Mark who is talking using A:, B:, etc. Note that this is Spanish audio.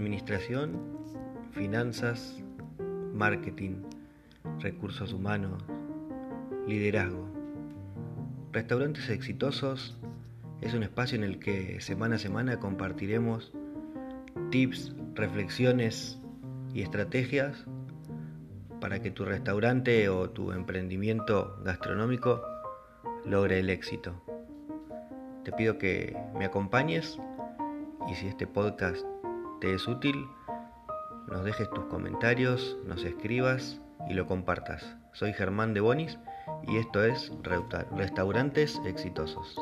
A: administración, finanzas, marketing, recursos humanos, liderazgo. Restaurantes exitosos es un espacio en el que semana a semana compartiremos tips, reflexiones y estrategias para que tu restaurante o tu emprendimiento gastronómico logre el éxito. Te pido que me acompañes y si este podcast te es útil, nos dejes tus comentarios, nos escribas y lo compartas. Soy Germán de Bonis y esto es Restaurantes Exitosos.